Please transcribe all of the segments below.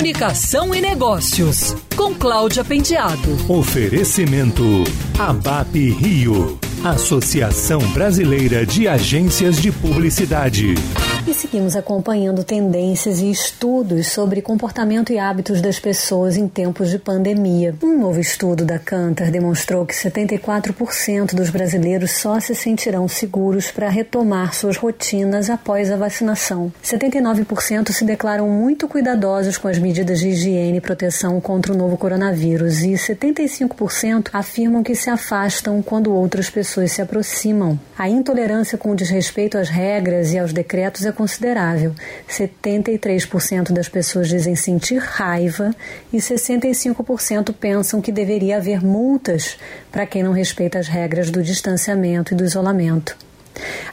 Comunicação e Negócios, com Cláudia Pendiado. Oferecimento ABAP Rio, Associação Brasileira de Agências de Publicidade. E seguimos acompanhando tendências e estudos sobre comportamento e hábitos das pessoas em tempos de pandemia. Um novo estudo da Cantar demonstrou que 74% dos brasileiros só se sentirão seguros para retomar suas rotinas após a vacinação. 79% se declaram muito cuidadosos com as medidas de higiene e proteção contra o novo coronavírus e 75% afirmam que se afastam quando outras pessoas se aproximam. A intolerância com desrespeito às regras e aos decretos é considerável. 73% das pessoas dizem sentir raiva e 65% pensam que deveria haver multas para quem não respeita as regras do distanciamento e do isolamento.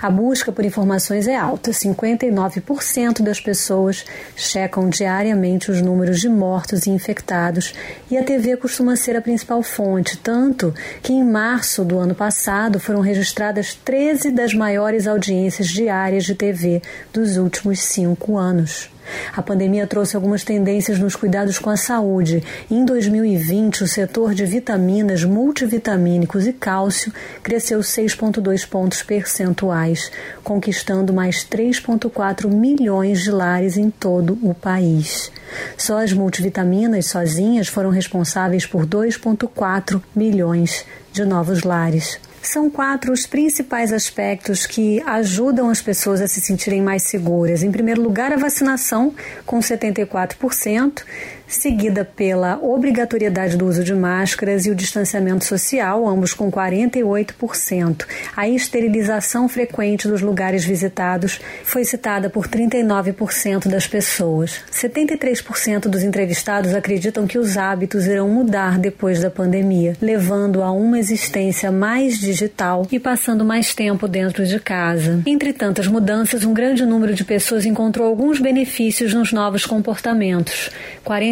A busca por informações é alta. 59% das pessoas checam diariamente os números de mortos e infectados, e a TV costuma ser a principal fonte, tanto que em março do ano passado foram registradas 13 das maiores audiências diárias de TV dos últimos cinco anos. A pandemia trouxe algumas tendências nos cuidados com a saúde. Em 2020, o setor de vitaminas, multivitamínicos e cálcio cresceu 6,2 pontos percentuais, conquistando mais 3,4 milhões de lares em todo o país. Só as multivitaminas sozinhas foram responsáveis por 2,4 milhões de novos lares. São quatro os principais aspectos que ajudam as pessoas a se sentirem mais seguras. Em primeiro lugar, a vacinação, com 74% seguida pela obrigatoriedade do uso de máscaras e o distanciamento social, ambos com 48%. A esterilização frequente dos lugares visitados foi citada por 39% das pessoas. 73% dos entrevistados acreditam que os hábitos irão mudar depois da pandemia, levando a uma existência mais digital e passando mais tempo dentro de casa. Entre tantas mudanças, um grande número de pessoas encontrou alguns benefícios nos novos comportamentos.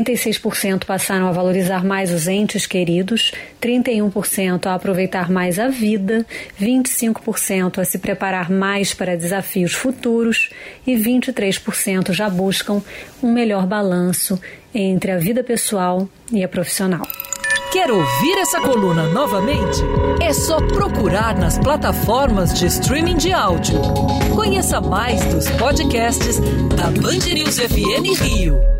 46% passaram a valorizar mais os entes queridos, 31% a aproveitar mais a vida, 25% a se preparar mais para desafios futuros e 23% já buscam um melhor balanço entre a vida pessoal e a profissional. Quer ouvir essa coluna novamente? É só procurar nas plataformas de streaming de áudio. Conheça mais dos podcasts da Band News FM Rio.